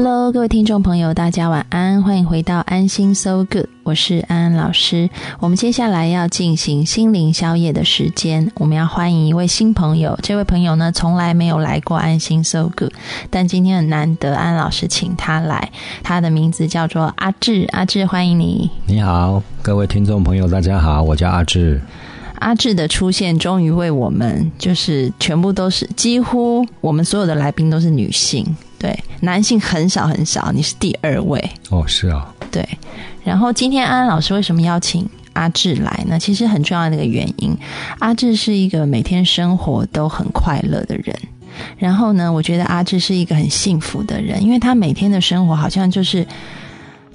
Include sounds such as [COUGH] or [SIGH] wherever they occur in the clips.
Hello，各位听众朋友，大家晚安，欢迎回到安心 So Good，我是安安老师。我们接下来要进行心灵宵夜的时间，我们要欢迎一位新朋友。这位朋友呢，从来没有来过安心 So Good，但今天很难得，安老师请他来。他的名字叫做阿志，阿志，欢迎你。你好，各位听众朋友，大家好，我叫阿志。阿志的出现，终于为我们，就是全部都是几乎我们所有的来宾都是女性。对，男性很少很少，你是第二位哦，是啊，对。然后今天安安老师为什么邀请阿志来呢？其实很重要的一个原因，阿志是一个每天生活都很快乐的人。然后呢，我觉得阿志是一个很幸福的人，因为他每天的生活好像就是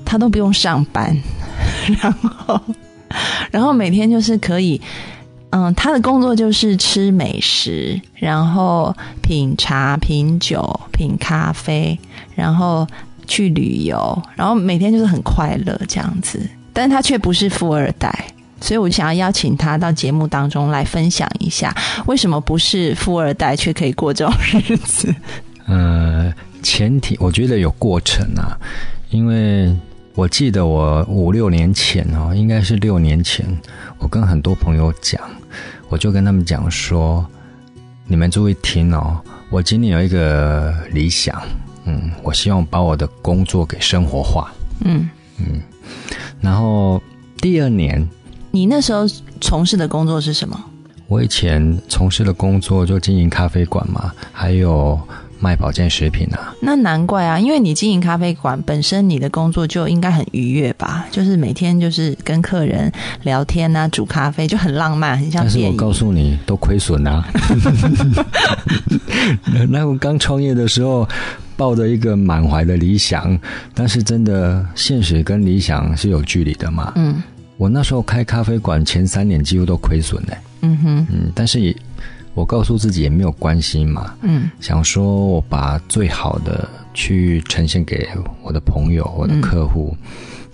他都不用上班，[LAUGHS] 然后 [LAUGHS] 然后每天就是可以。嗯，他的工作就是吃美食，然后品茶、品酒、品咖啡，然后去旅游，然后每天就是很快乐这样子。但他却不是富二代，所以我想要邀请他到节目当中来分享一下，为什么不是富二代却可以过这种日子？呃，前提我觉得有过程啊，因为。我记得我五六年前哦，应该是六年前，我跟很多朋友讲，我就跟他们讲说，你们注意听哦，我今年有一个理想，嗯，我希望把我的工作给生活化，嗯嗯，然后第二年，你那时候从事的工作是什么？我以前从事的工作就经营咖啡馆嘛，还有。卖保健食品啊，那难怪啊，因为你经营咖啡馆，本身你的工作就应该很愉悦吧？就是每天就是跟客人聊天啊，煮咖啡就很浪漫，很像。但是我告诉你，都亏损啊。[LAUGHS] 那我刚创业的时候，抱着一个满怀的理想，但是真的现实跟理想是有距离的嘛。嗯，我那时候开咖啡馆前三年几乎都亏损的。嗯哼，嗯，但是也。我告诉自己也没有关系嘛，嗯，想说我把最好的去呈现给我的朋友、我的客户，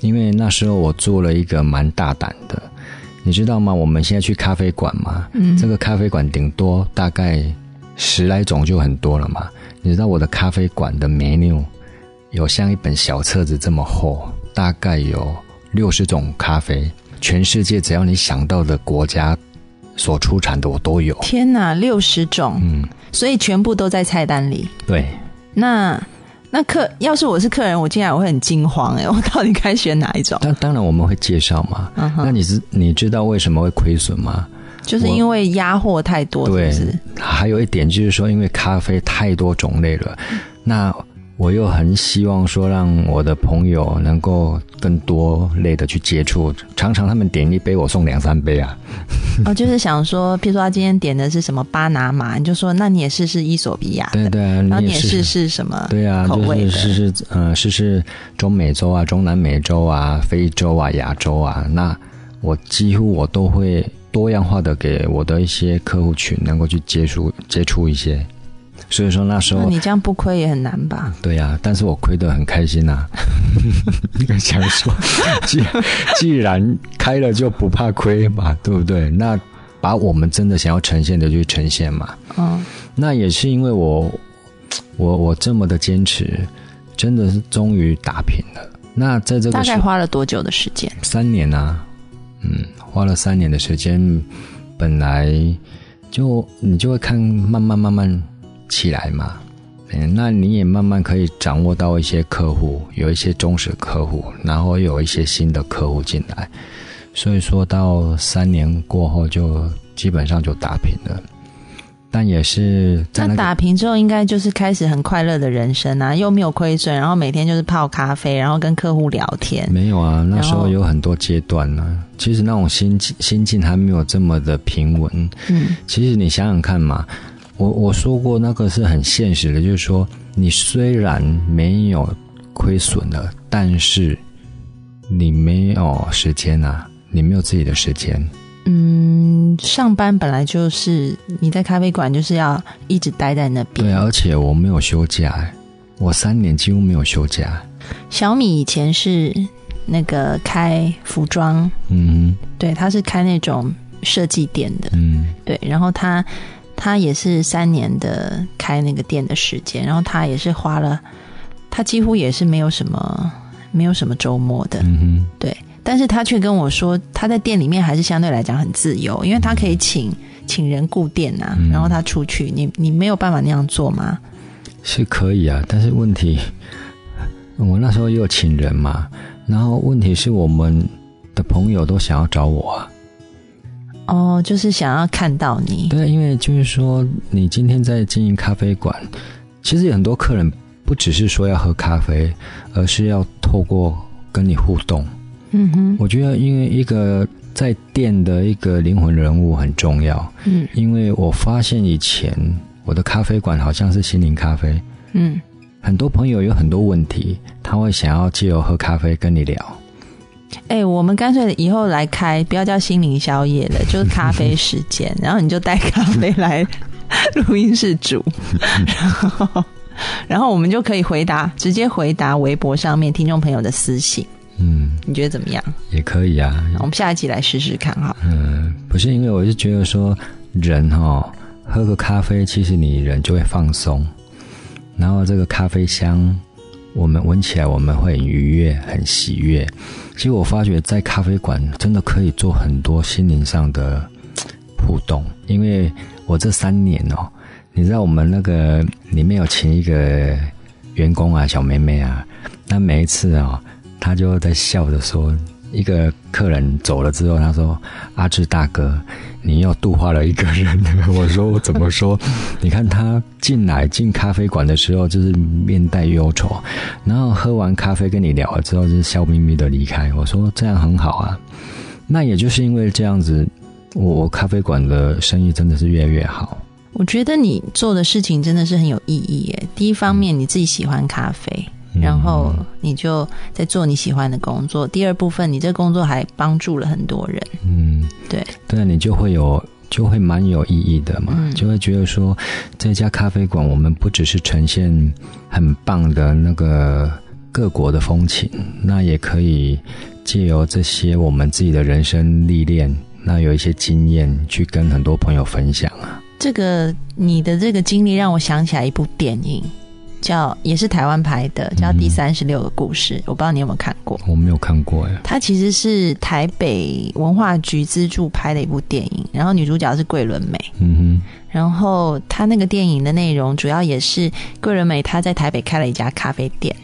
因为那时候我做了一个蛮大胆的，你知道吗？我们现在去咖啡馆嘛，嗯，这个咖啡馆顶多大概十来种就很多了嘛。你知道我的咖啡馆的 menu 有像一本小册子这么厚，大概有六十种咖啡，全世界只要你想到的国家。所出产的我都有。天哪，六十种，嗯，所以全部都在菜单里。对，那那客要是我是客人，我进来我会很惊慌哎，[LAUGHS] 我到底该选哪一种？当当然我们会介绍嘛。那你是你知道为什么会亏损吗？就是因为压货太多，对。还有一点就是说，因为咖啡太多种类了，那。我又很希望说，让我的朋友能够更多类的去接触。常常他们点一杯，我送两三杯啊。[LAUGHS] 哦，就是想说，譬如说他今天点的是什么巴拿马，你就说那你也试试伊索比亚。对对，然后你也试试什么？对啊，就是试试呃，试试中美洲啊、中南美洲啊、非洲啊、亚洲啊。那我几乎我都会多样化的给我的一些客户群能够去接触接触一些。所以说那时候，你这样不亏也很难吧？对呀，但是我亏得很开心呐。想说，[LAUGHS] 既既然开了就不怕亏嘛，对不对？那把我们真的想要呈现的就呈现嘛。嗯，那也是因为我，我我这么的坚持，真的是终于打平了。那在这个大概花了多久的时间？三年啊，嗯，花了三年的时间。本来就你就会看，慢慢慢慢。起来嘛，嗯，那你也慢慢可以掌握到一些客户，有一些忠实客户，然后有一些新的客户进来，所以说到三年过后就基本上就打平了。但也是那打平之后，应该就是开始很快乐的人生啊，又没有亏损，然后每天就是泡咖啡，然后跟客户聊天。没有啊，那时候有很多阶段呢。其实那种心心境还没有这么的平稳。嗯，其实你想想看嘛。我我说过那个是很现实的，就是说你虽然没有亏损了，但是你没有时间啊，你没有自己的时间。嗯，上班本来就是你在咖啡馆就是要一直待在那边。对，而且我没有休假，我三年几乎没有休假。小米以前是那个开服装，嗯对，他是开那种设计店的，嗯对，然后他他也是三年的开那个店的时间，然后他也是花了，他几乎也是没有什么没有什么周末的，嗯哼，对，但是他却跟我说，他在店里面还是相对来讲很自由，因为他可以请请人顾店呐、嗯然后他出去，你你没有办法那样做吗？是可以啊，但是问题，[LAUGHS] 我那时候也有请人嘛，然后问题是我们的朋友都想要找我啊。哦，就是想要看到你，对，因为就是说，你今天在经营咖啡馆，其实有很多客人不只是说要喝咖啡，而是要透过跟你互动。嗯哼，我觉得，因为一个在店的一个灵魂人物很重要。嗯因为我发现以前我的咖啡馆好像是心灵咖啡，嗯，很多朋友有很多问题，他会想要借由喝咖啡跟你聊。哎、我们干脆以后来开，不要叫心灵宵夜了，就是咖啡时间，然后你就带咖啡来录音室煮，[LAUGHS] 然后然后我们就可以回答，直接回答微博上面听众朋友的私信，嗯，你觉得怎么样？也可以啊。我们下一集来试试看哈。嗯，不是因为我是觉得说，人哈、喝个咖啡，其实你人就会放松，然后这个咖啡香，我们闻起来我们会很愉悦、很喜悦。其实我发觉在咖啡馆真的可以做很多心灵上的互动，因为我这三年哦，你知道我们那个里面有请一个员工啊，小妹妹啊，那每一次哦，她就在笑着说，一个客人走了之后，她说：“阿志大哥，你又度化了一个人。[LAUGHS] ”我说：“我怎么说？你看他进来进咖啡馆的时候，就是面带忧愁，然后喝完咖啡跟你聊了之后，就是笑眯眯的离开。”我说：“这样很好啊。”那也就是因为这样子，我我咖啡馆的生意真的是越来越好。我觉得你做的事情真的是很有意义耶。第一方面，你自己喜欢咖啡，嗯然后你就在做你喜欢的工作。第二部分，你这工作还帮助了很多人。嗯，对，对啊，你就会有就会蛮有意义的嘛，嗯。就会觉得说这家咖啡馆，我们不只是呈现很棒的那个各国的风情，那也可以借由这些我们自己的人生历练，那有一些经验去跟很多朋友分享啊。这个你的这个经历让我想起来一部电影，叫也是台湾拍的，叫《第三十六个故事》，我不知道你有没有看过。我没有看过哎，它其实是台北文化局资助拍的一部电影，然后女主角是桂纶镁。嗯哼。然后他那个电影的内容主要也是桂纶镁她在台北开了一家咖啡店，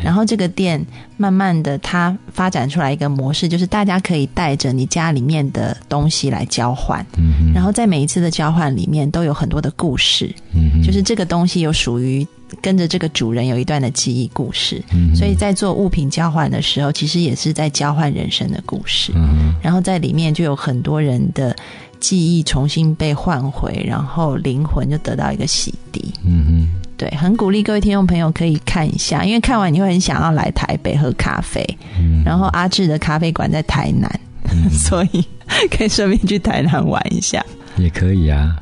然后这个店慢慢的它发展出来一个模式，就是大家可以带着你家里面的东西来交换，嗯哼，然后在每一次的交换里面都有很多的故事，嗯哼，就是这个东西有属于跟着这个主人有一段的记忆故事，嗯，所以在做物品交换的时候，其实也是在交换人生的故事。嗯，然后在里面就有很多人的记忆重新被唤回，然后灵魂就得到一个洗涤。嗯哼。对，很鼓励各位听众朋友可以看一下，因为看完你会很想要来台北喝咖啡。嗯然后阿志的咖啡馆在台南，[LAUGHS] 所以可以顺便去台南玩一下。也可以啊。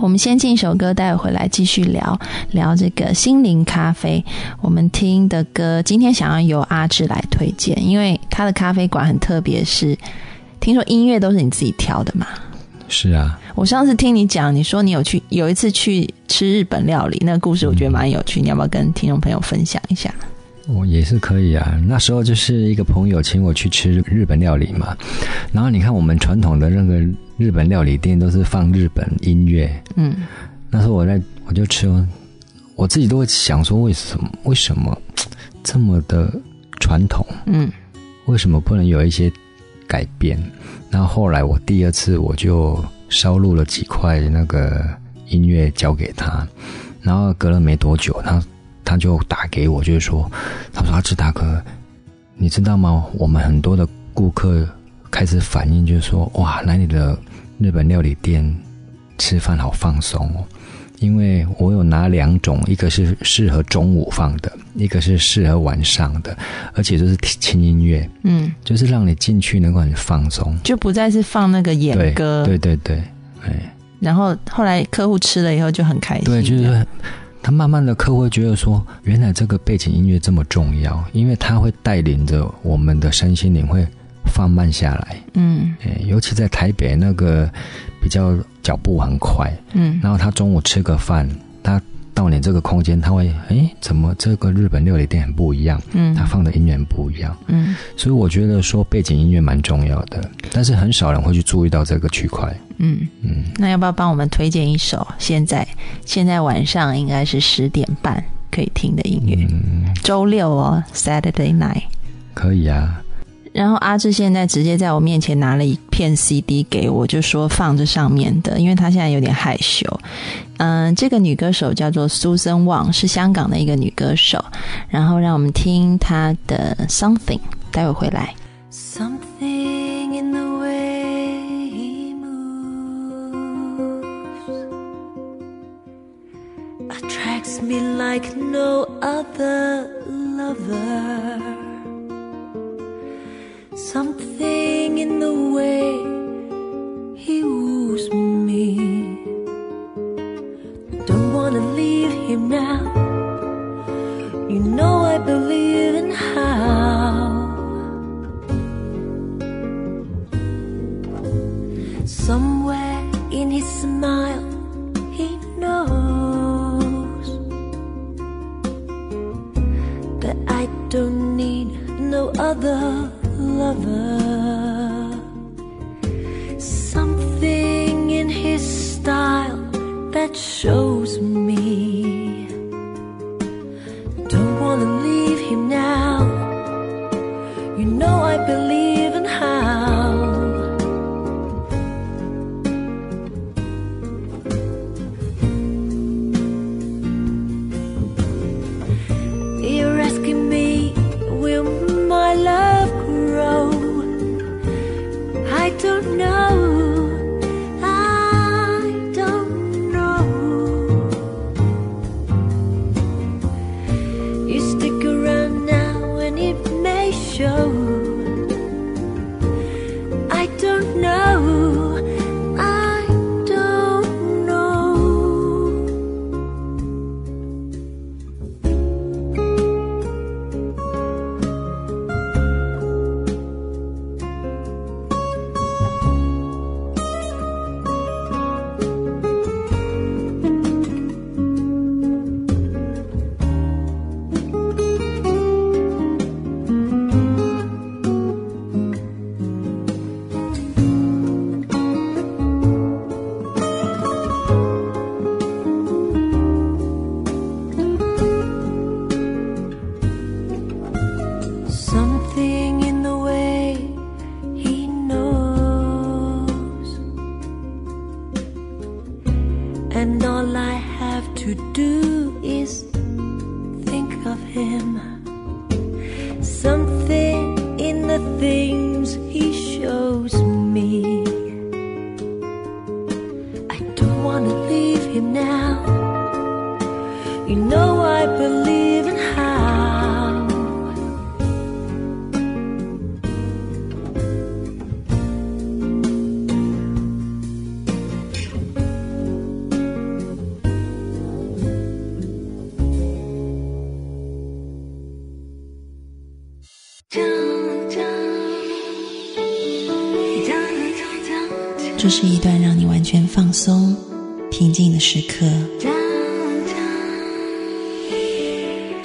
我们先进一首歌，待会回来继续聊聊这个心灵咖啡。我们听的歌，今天想要由阿志来推荐，因为他的咖啡馆很特别，是听说音乐都是你自己挑的嘛。是啊，我上次听你讲，你说你有去有一次去吃日本料理，那个故事我觉得蛮有趣，你要不要跟听众朋友分享一下？我也是可以啊。那时候就是一个朋友请我去吃日本料理嘛，然后你看我们传统的那个日本料理店都是放日本音乐，嗯那时候我在我就吃，我自己都会想说，为什么为什么这么的传统？嗯为什么不能有一些改变？然后后来我第二次我就烧录了几块那个音乐交给他，然后隔了没多久，他他就打给我，就是说，他说阿志大哥，你知道吗？我们很多的顾客开始反映，就是说，哇，来你的日本料理店吃饭好放松哦。因为我有拿两种，一个是适合中午放的，一个是适合晚上的，而且都是轻音乐，嗯，就是让你进去能够很放松，就不再是放那个演歌，对对对，哎，然后后来客户吃了以后就很开心，对，就是他慢慢的客户会觉得说，原来这个背景音乐这么重要，因为他会带领着我们的身心灵会放慢下来，嗯，哎，尤其在台北那个。比较脚步很快，嗯，然后他中午吃个饭，他到你这个空间，他会，哎，怎么这个日本料理店很不一样？嗯，他放的音乐不一样，嗯，所以我觉得说背景音乐蛮重要的，但是很少人会去注意到这个区块，嗯。嗯，那要不要帮我们推荐一首？现在现在晚上应该是十点半可以听的音乐，周六哦，Saturday night，可以啊。然后阿志现在直接在我面前拿了一片 CD 给我，就说放这上面的，因为他现在有点害羞。嗯，这个女歌手叫做 Susan Wang，是香港的一个女歌手。然后让我们听她的 Something，待会回来。Something in the way he moves attracts me like no other lover. Something in the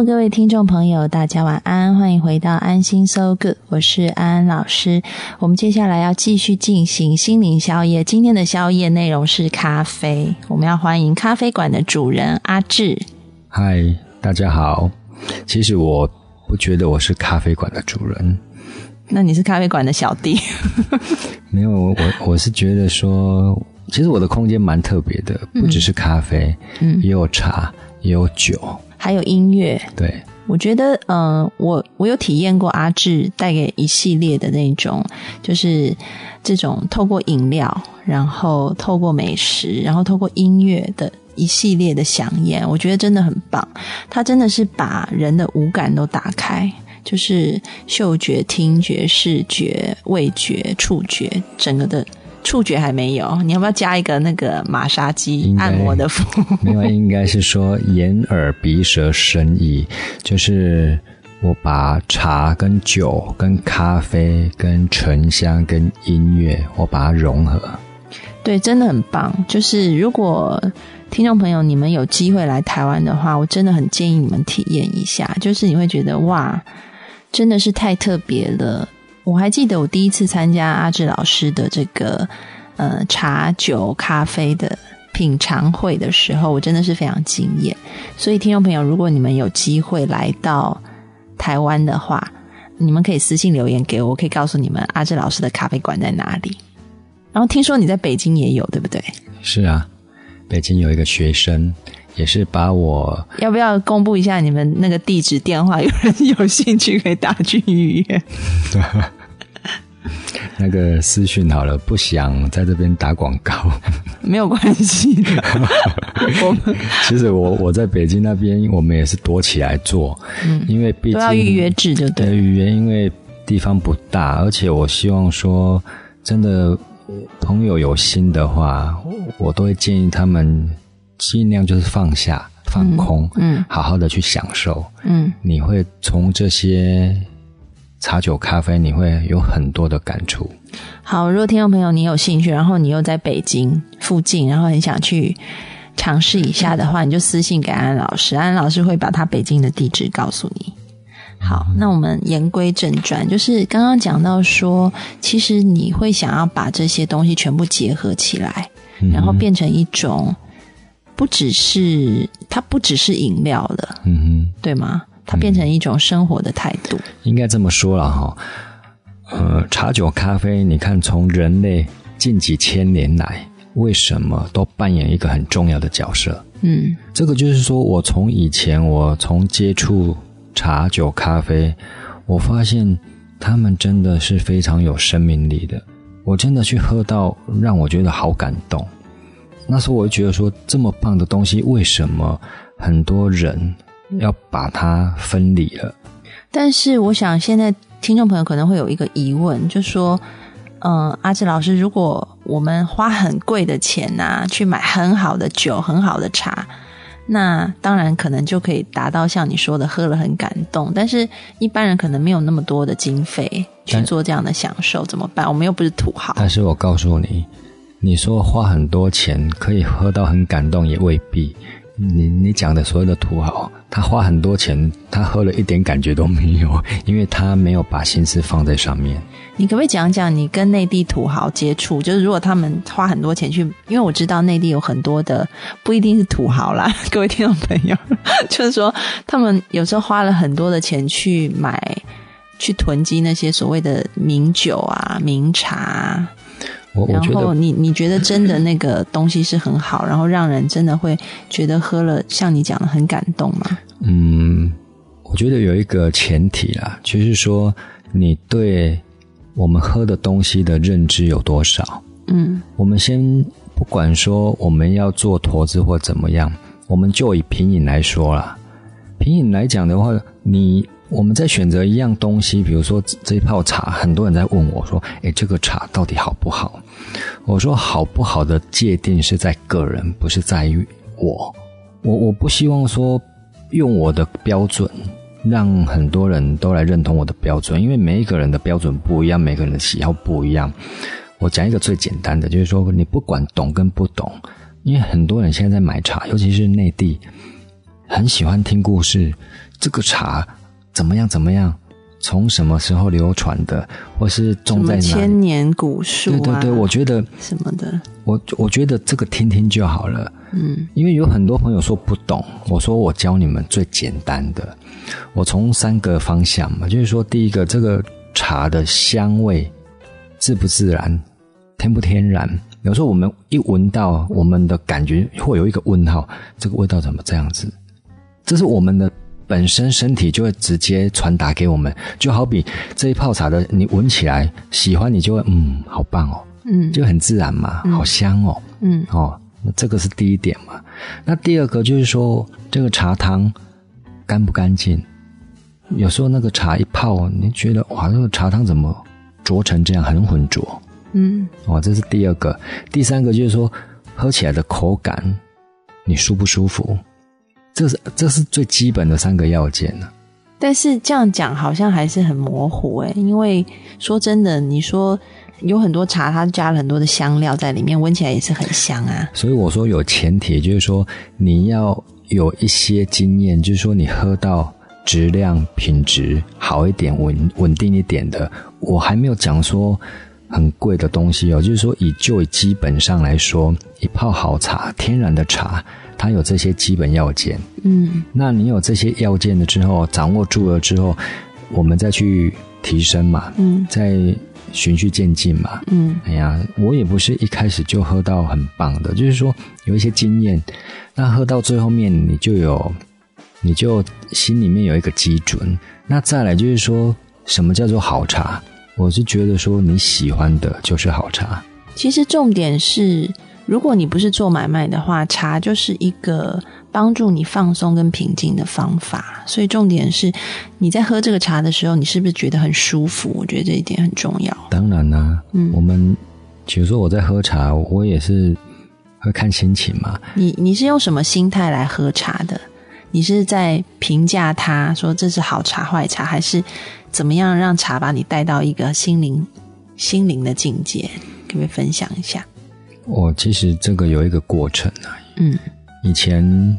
Hello，各位听众朋友，大家晚安，欢迎回到安心 So Good，我是安安老师。我们接下来要继续进行心灵宵夜，今天的宵夜内容是咖啡。我们要欢迎咖啡馆的主人阿志。嗨，大家好。其实我不觉得我是咖啡馆的主人。那你是咖啡馆的小弟？[LAUGHS] 没有，我我是觉得说，其实我的空间蛮特别的，不只是咖啡，嗯，也有茶，也有酒，还有音乐。对，我觉得，嗯，我我有体验过阿志带给一系列的那种，就是这种透过饮料，然后透过美食，然后透过音乐的一系列的响宴，我觉得真的很棒。他真的是把人的五感都打开。就是嗅觉、听觉、视觉、味觉、触觉，整个的触觉还没有。你要不要加一个那个马杀鸡按摩的服务？[LAUGHS] 另外应该是说眼、耳、鼻、舌、身、意，就是我把茶、跟酒、跟咖啡、跟沉香、跟音乐，我把它融合。对，真的很棒。就是如果听众朋友你们有机会来台湾的话，我真的很建议你们体验一下。就是你会觉得哇。真的是太特别了！我还记得我第一次参加阿志老师的这个呃茶酒咖啡的品尝会的时候，我真的是非常惊艳。所以听众朋友，如果你们有机会来到台湾的话，你们可以私信留言给我，我可以告诉你们阿志老师的咖啡馆在哪里。然后听说你在北京也有，对不对？是啊，北京有一个学生。也是把我要不要公布一下你们那个地址电话？有人有兴趣可以打去预约。[LAUGHS] 那个私讯好了，不想在这边打广告，[LAUGHS] 没有关系的。[LAUGHS] 我们其实我我在北京那边，我们也是躲起来做，嗯，因为毕竟要预约制就对。预约，因为地方不大，而且我希望说，真的朋友有心的话，我都会建议他们。尽量就是放下、放空，嗯，好好的去享受，嗯，你会从这些茶酒咖啡，你会有很多的感触。好，如果听众朋友你有兴趣，然后你又在北京附近，然后很想去尝试一下的话，你就私信给安老师，安老师会把他北京的地址告诉你。好，那我们言归正传，就是刚刚讲到说，其实你会想要把这些东西全部结合起来，然后变成一种。不只是它，不只是饮料了，嗯哼，对吗？它变成一种生活的态度，应该这么说了哈。呃，茶酒咖啡，你看，从人类近几千年来，为什么都扮演一个很重要的角色？嗯，这个就是说我从以前，我从接触茶酒咖啡，我发现他们真的是非常有生命力的，我真的去喝到，让我觉得好感动。那时候我就觉得说，这么棒的东西，为什么很多人要把它分离了？但是我想，现在听众朋友可能会有一个疑问，就说：嗯，阿志老师，如果我们花很贵的钱呐，去买很好的酒、很好的茶，那当然可能就可以达到像你说的，喝了很感动。但是一般人可能没有那么多的经费去做这样的享受，怎么办？我们又不是土豪。但是我告诉你。你说花很多钱可以喝到很感动，也未必。你你讲的所有的土豪，他花很多钱，他喝了一点感觉都没有，[LAUGHS] 因为他没有把心思放在上面。你可不可以讲讲你跟内地土豪接触？就是如果他们花很多钱去，因为我知道内地有很多的不一定是土豪啦，[LAUGHS] 各位听众朋友，[LAUGHS] 就是说他们有时候花了很多的钱去买、去囤积那些所谓的名酒啊、名茶。然后你你觉得真的那个东西是很好，然后让人真的会觉得喝了像你讲的很感动吗？嗯，我觉得有一个前提啦，就是说你对我们喝的东西的认知有多少？嗯，我们先不管说我们要做投资或怎么样，我们就以品饮来说啦。品饮来讲的话，你。我们在选择一样东西，比如说这泡茶，很多人在问我说：“哎，这个茶到底好不好？”我说：“好不好的界定是在个人，不是在于我。我我不希望说用我的标准让很多人都来认同我的标准，因为每一个人的标准不一样，每个人的喜好不一样。我讲一个最简单的，就是说你不管懂跟不懂，因为很多人现在在买茶，尤其是内地，很喜欢听故事，这个茶。怎么样？怎么样？从什么时候流传的，或是种在哪？千年古树？对对对，我觉得什么的，我我觉得这个听听就好了。嗯，因为有很多朋友说不懂，我说我教你们最简单的，我从三个方向嘛，就是说第一个，这个茶的香味自不自然，天不天然。有时候我们一闻到，我们的感觉会有一个问号，这个味道怎么这样子？这是我们的本身身体就会直接传达给我们，就好比这一泡茶的，你闻起来喜欢，你就会嗯，好棒哦，嗯，就很自然嘛，好香哦，嗯，哦，这个是第一点嘛。那第二个就是说，这个茶汤干不干净？有时候那个茶一泡，你觉得哇，那个茶汤怎么浊成这样，很浑浊？嗯，哦，这是第二个，第三个就是说，喝起来的口感，你舒不舒服？这是这是最基本的三个要件呢。但是这样讲好像还是很模糊哎，因为说真的，你说有很多茶，它加了很多的香料在里面，闻起来也是很香啊。所以我说有前提，就是说你要有一些经验，就是说你喝到质量品质好一点、稳稳定一点的，我还没有讲说。很贵的东西哦，就是说以就基本上来说，一泡好茶，天然的茶，它有这些基本要件。嗯，那你有这些要件了之后，掌握住了之后，我们再去提升嘛，嗯，再循序渐进嘛，嗯，哎呀，我也不是一开始就喝到很棒的，就是说有一些经验，那喝到最后面你就有，你就心里面有一个基准。那再来就是说什么叫做好茶？我是觉得说你喜欢的就是好茶。其实重点是，如果你不是做买卖的话，茶就是一个帮助你放松跟平静的方法。所以重点是，你在喝这个茶的时候，你是不是觉得很舒服？我觉得这一点很重要。当然啦，嗯，我们比如说我在喝茶，我也是会看心情嘛。你你是用什么心态来喝茶的？你是在评价它，说这是好茶坏茶，还是？怎么样让茶把你带到一个心灵、心灵的境界？可不可以分享一下？我其实这个有一个过程啊。嗯，以前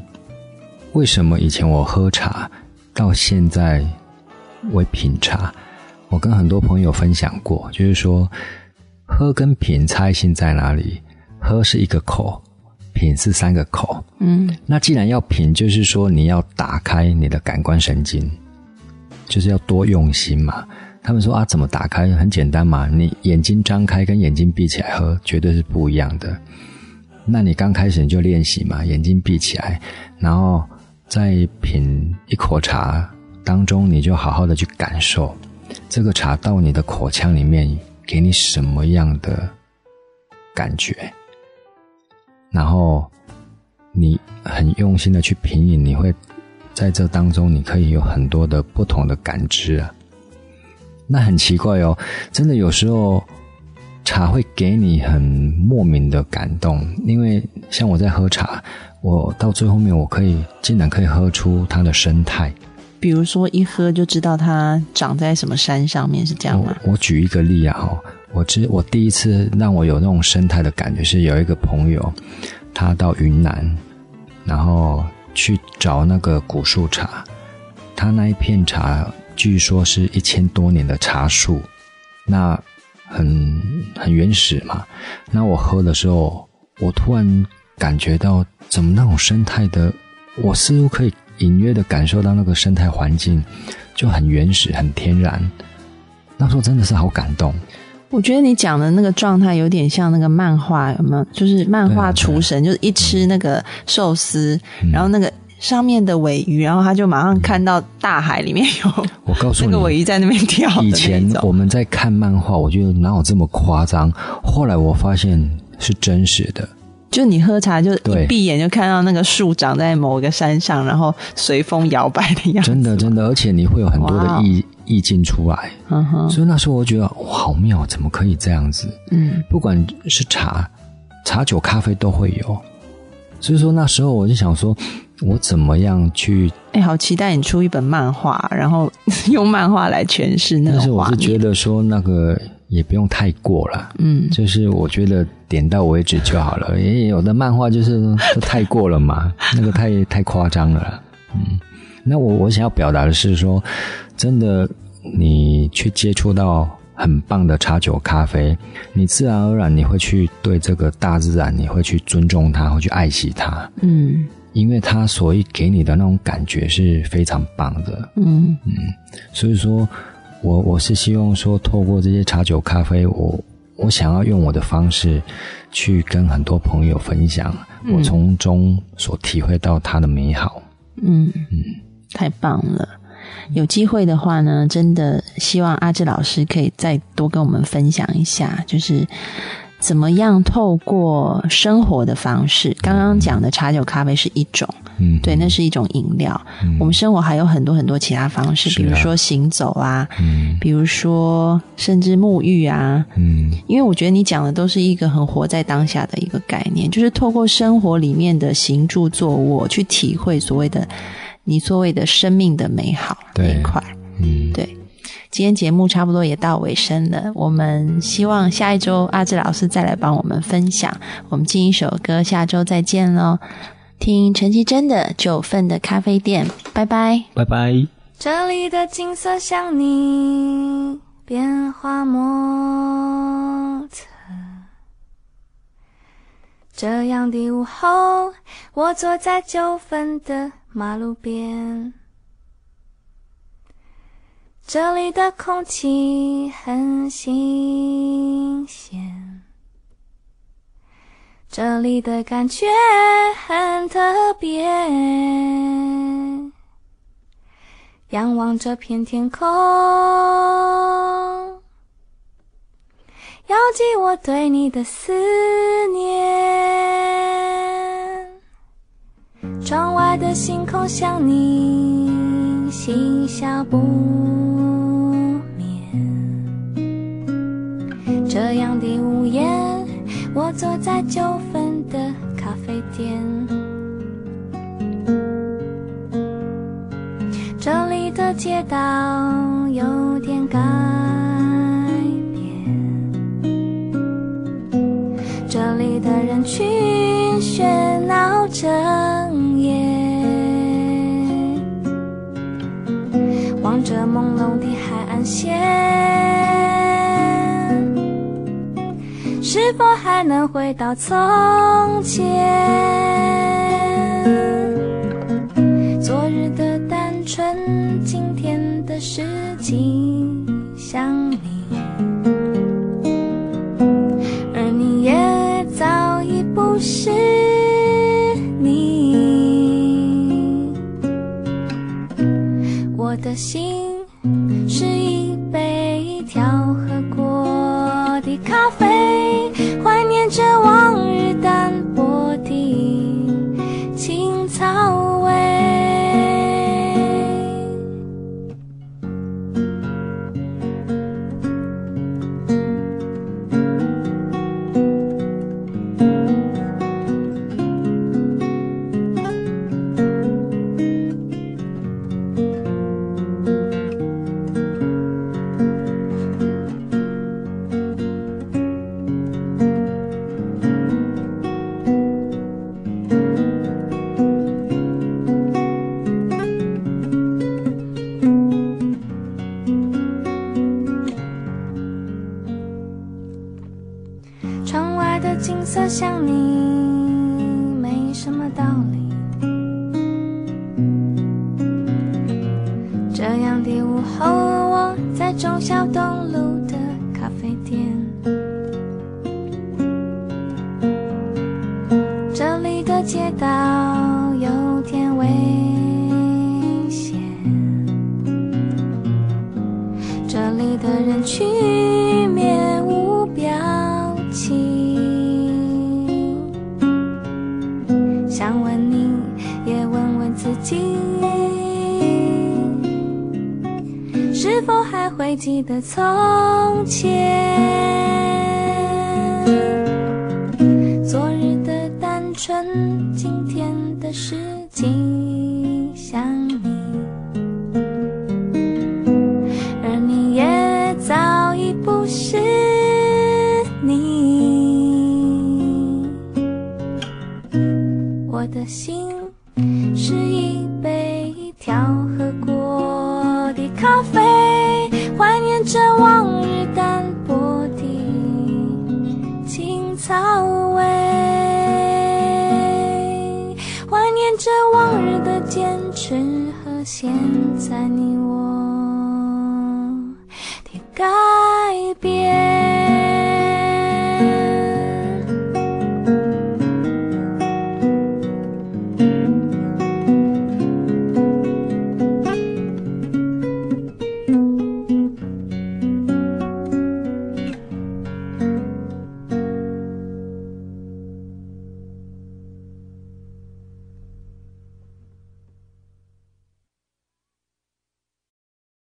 为什么以前我喝茶到现在为品茶？我跟很多朋友分享过，就是说喝跟品差异性在哪里？喝是一个口，品是三个口。嗯，那既然要品，就是说你要打开你的感官神经。就是要多用心嘛。他们说啊，怎么打开？很简单嘛，你眼睛张开跟眼睛闭起来喝，绝对是不一样的。那你刚开始你就练习嘛，眼睛闭起来，然后在品一口茶当中，你就好好的去感受这个茶到你的口腔里面给你什么样的感觉，然后你很用心的去品饮，你会。在这当中，你可以有很多的不同的感知啊。那很奇怪哦，真的有时候茶会给你很莫名的感动，因为像我在喝茶，我到最后面我可以竟然可以喝出它的生态。比如说一喝就知道它长在什么山上面，是这样吗？我举一个例啊，哈，我知我第一次让我有那种生态的感觉是有一个朋友，他到云南，然后。去找那个古树茶，它那一片茶据说是一千多年的茶树，那很很原始嘛。那我喝的时候，我突然感觉到怎么那种生态的，我似乎可以隐约的感受到那个生态环境就很原始、很天然。那时候真的是好感动。我觉得你讲的那个状态有点像那个漫画，有没有？就是漫画厨神，就是一吃那个寿司，然后那个上面的尾鱼，然后他就马上看到大海里面有，我告诉你，那个尾鱼在那边跳。以前我们在看漫画，我觉得哪有这么夸张？后来我发现是真实的。就你喝茶，就一闭眼就看到那个树长在某一个山上，然后随风摇摆的样子。真的，真的，而且你会有很多的意意境出来。嗯哼。所以那时候我觉得哇，好妙，怎么可以这样子？嗯。不管是茶、茶酒、咖啡都会有。所以说那时候我就想说，我怎么样去？哎，好期待你出一本漫画，然后用漫画来诠释那个但是我是觉得说那个。也不用太过了，嗯，就是我觉得点到为止就好了。也有的漫画就是 [LAUGHS] 太过了嘛，那个太太夸张了，嗯。那我我想要表达的是说，真的，你去接触到很棒的茶酒咖啡，你自然而然你会去对这个大自然，你会去尊重它，会去爱惜它。嗯，因为它所以给你的那种感觉是非常棒的。嗯嗯，所以说，我我是希望说，透过这些茶酒咖啡，我我想要用我的方式去跟很多朋友分享，我从中所体会到它的美好。嗯嗯，太棒了。有机会的话呢，真的希望阿志老师可以再多跟我们分享一下，就是怎么样透过生活的方式。刚刚讲的茶酒咖啡是一种，嗯，对，那是一种饮料。我们生活还有很多很多其他方式，比如说行走啊，嗯，比如说甚至沐浴啊，嗯，因为我觉得你讲的都是一个很活在当下的一个概念，就是透过生活里面的行住坐卧去体会所谓的。你所谓的生命的美好那一块，嗯，对。今天节目差不多也到尾声了，我们希望下一周阿志老师再来帮我们分享。我们进一首歌，下周再见喽。听陈绮贞的《九份的咖啡店》，拜拜，拜拜。这里的景色像你变化莫测。这样的午后，我坐在九份的。马路边，这里的空气很新鲜，这里的感觉很特别。仰望这片天空，遥寄我对你的思念。窗外的星空像你，嬉笑不眠。这样的午夜，我坐在九份的咖啡店。这里的街道有点改变，这里的人群喧闹着。这朦胧的海岸线，是否还能回到从前？昨日的单纯，今天的事情想你，而你也早已不是你。我的心的景色像你，没什么道理。这样的午后，我在中小东。还记得从前，